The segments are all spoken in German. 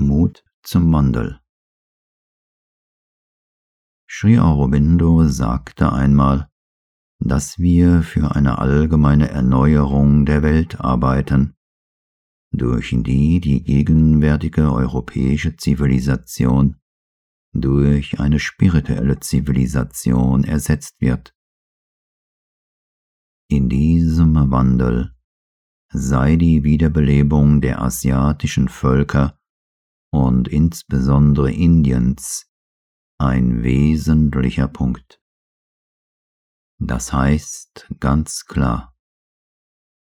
Mut zum Wandel. Sri Aurobindo sagte einmal, dass wir für eine allgemeine Erneuerung der Welt arbeiten, durch die die gegenwärtige europäische Zivilisation durch eine spirituelle Zivilisation ersetzt wird. In diesem Wandel sei die Wiederbelebung der asiatischen Völker und insbesondere Indiens ein wesentlicher Punkt. Das heißt ganz klar,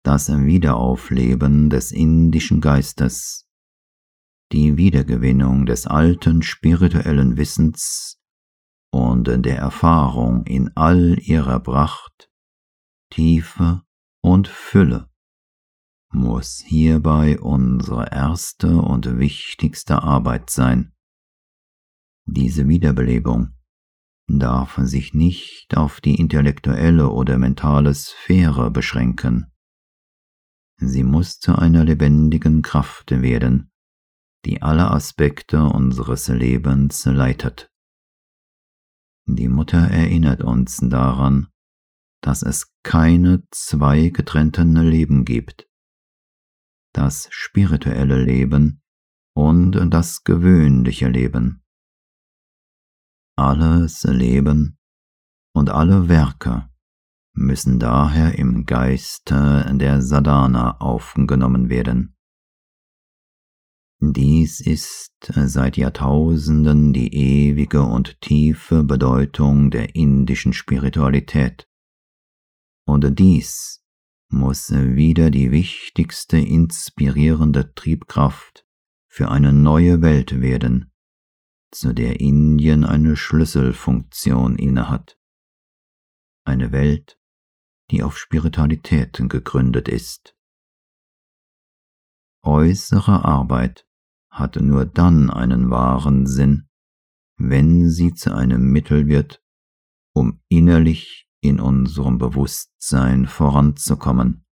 das Wiederaufleben des indischen Geistes, die Wiedergewinnung des alten spirituellen Wissens und der Erfahrung in all ihrer Pracht, Tiefe und Fülle muss hierbei unsere erste und wichtigste Arbeit sein. Diese Wiederbelebung darf sich nicht auf die intellektuelle oder mentale Sphäre beschränken. Sie muss zu einer lebendigen Kraft werden, die alle Aspekte unseres Lebens leitet. Die Mutter erinnert uns daran, dass es keine zwei getrennten Leben gibt das spirituelle Leben und das gewöhnliche Leben. Alles Leben und alle Werke müssen daher im Geiste der Sadhana aufgenommen werden. Dies ist seit Jahrtausenden die ewige und tiefe Bedeutung der indischen Spiritualität. Und dies muss wieder die wichtigste inspirierende Triebkraft für eine neue Welt werden, zu der Indien eine Schlüsselfunktion innehat. Eine Welt, die auf Spiritualität gegründet ist. Äußere Arbeit hat nur dann einen wahren Sinn, wenn sie zu einem Mittel wird, um innerlich in unserem Bewusstsein voranzukommen.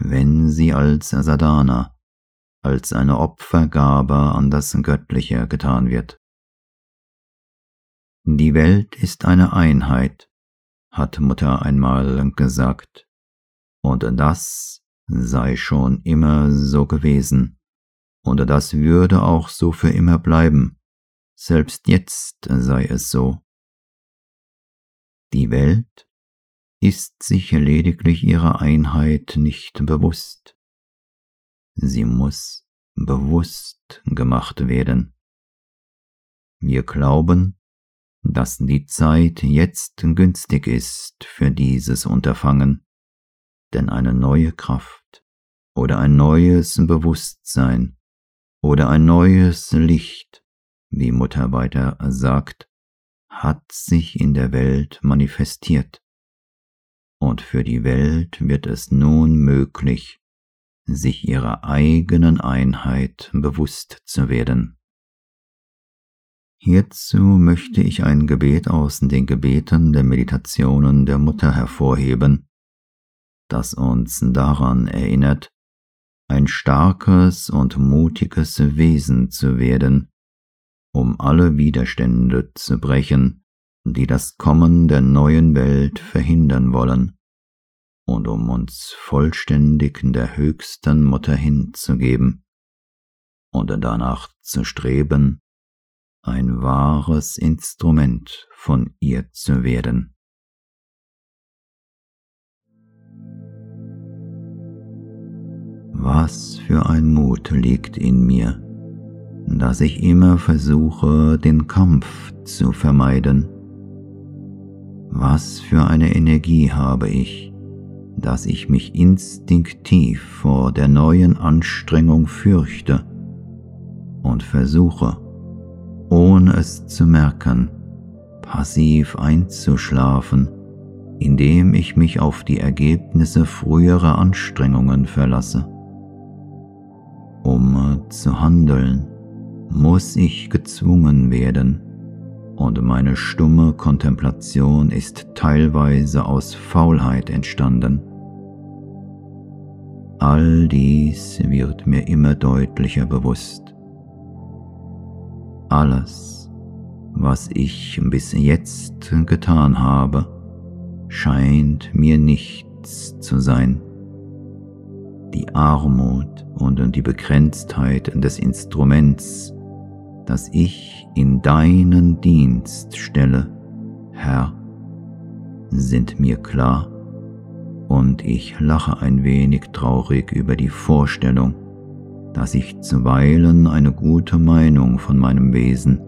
Wenn sie als Sadhana, als eine Opfergabe an das Göttliche getan wird. Die Welt ist eine Einheit, hat Mutter einmal gesagt, und das sei schon immer so gewesen, und das würde auch so für immer bleiben, selbst jetzt sei es so. Die Welt ist sich lediglich ihrer Einheit nicht bewusst. Sie muss bewusst gemacht werden. Wir glauben, dass die Zeit jetzt günstig ist für dieses Unterfangen, denn eine neue Kraft oder ein neues Bewusstsein oder ein neues Licht, wie Mutter weiter sagt, hat sich in der Welt manifestiert. Und für die Welt wird es nun möglich, sich ihrer eigenen Einheit bewusst zu werden. Hierzu möchte ich ein Gebet aus den Gebeten der Meditationen der Mutter hervorheben, das uns daran erinnert, ein starkes und mutiges Wesen zu werden, um alle Widerstände zu brechen, die das Kommen der neuen Welt verhindern wollen, und um uns vollständig in der höchsten Mutter hinzugeben und danach zu streben, ein wahres Instrument von ihr zu werden. Was für ein Mut liegt in mir, dass ich immer versuche, den Kampf zu vermeiden. Was für eine Energie habe ich, dass ich mich instinktiv vor der neuen Anstrengung fürchte und versuche, ohne es zu merken, passiv einzuschlafen, indem ich mich auf die Ergebnisse früherer Anstrengungen verlasse. Um zu handeln, muss ich gezwungen werden, und meine stumme Kontemplation ist teilweise aus Faulheit entstanden. All dies wird mir immer deutlicher bewusst, Alles, was ich bis jetzt getan habe, scheint mir nichts zu sein. Die Armut und die Begrenztheit des Instruments, das ich in deinen Dienst stelle, Herr, sind mir klar und ich lache ein wenig traurig über die Vorstellung, dass ich zuweilen eine gute Meinung von meinem Wesen,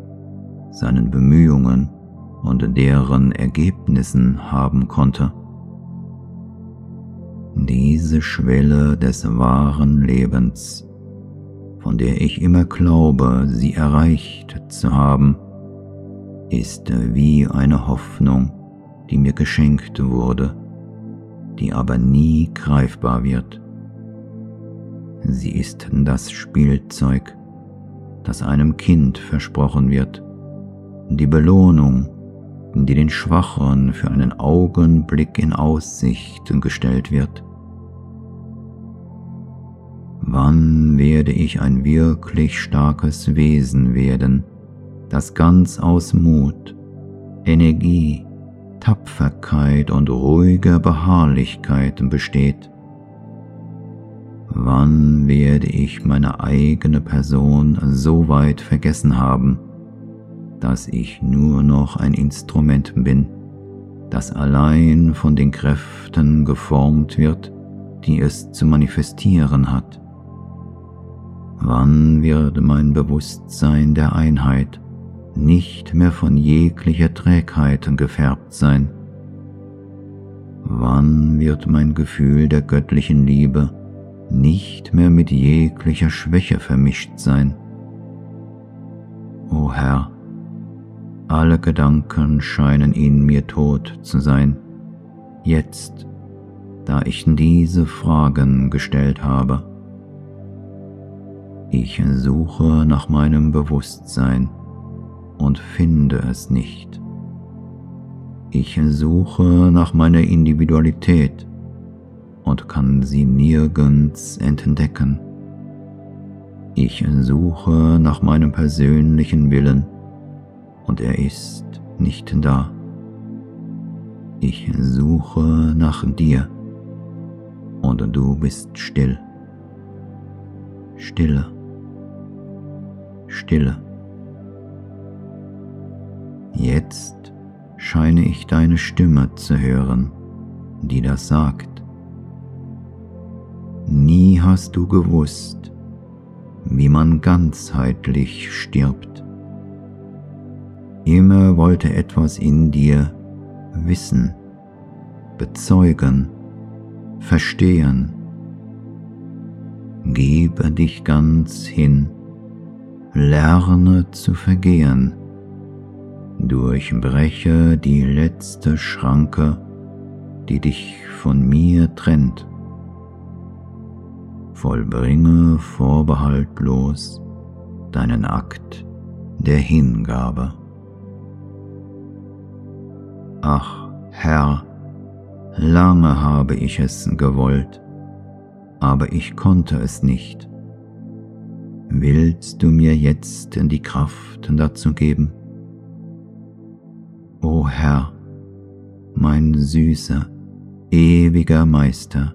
seinen Bemühungen und deren Ergebnissen haben konnte. Diese Schwelle des wahren Lebens, von der ich immer glaube, sie erreicht zu haben, ist wie eine Hoffnung, die mir geschenkt wurde, die aber nie greifbar wird. Sie ist das Spielzeug, das einem Kind versprochen wird, die Belohnung, die den Schwachen für einen Augenblick in Aussicht gestellt wird. Wann werde ich ein wirklich starkes Wesen werden, das ganz aus Mut, Energie, Tapferkeit und ruhiger Beharrlichkeit besteht? Wann werde ich meine eigene Person so weit vergessen haben, dass ich nur noch ein Instrument bin, das allein von den Kräften geformt wird, die es zu manifestieren hat? Wann wird mein Bewusstsein der Einheit nicht mehr von jeglicher Trägheit gefärbt sein? Wann wird mein Gefühl der göttlichen Liebe nicht mehr mit jeglicher Schwäche vermischt sein? O Herr, alle Gedanken scheinen in mir tot zu sein, jetzt, da ich diese Fragen gestellt habe. Ich suche nach meinem Bewusstsein und finde es nicht. Ich suche nach meiner Individualität und kann sie nirgends entdecken. Ich suche nach meinem persönlichen Willen und er ist nicht da. Ich suche nach dir und du bist still. Stille. Stille. Jetzt scheine ich deine Stimme zu hören, die das sagt. Nie hast du gewusst, wie man ganzheitlich stirbt. Immer wollte etwas in dir wissen, bezeugen, verstehen. Gebe dich ganz hin, lerne zu vergehen Durchbreche die letzte Schranke, die dich von mir trennt. Vollbringe vorbehaltlos deinen Akt der Hingabe. Ach, Herr, lange habe ich es gewollt, aber ich konnte es nicht. Willst du mir jetzt die Kraft dazu geben? O Herr, mein süßer, ewiger Meister,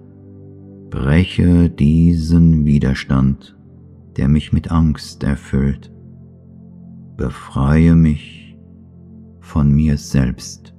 breche diesen Widerstand, der mich mit Angst erfüllt. Befreie mich von mir selbst.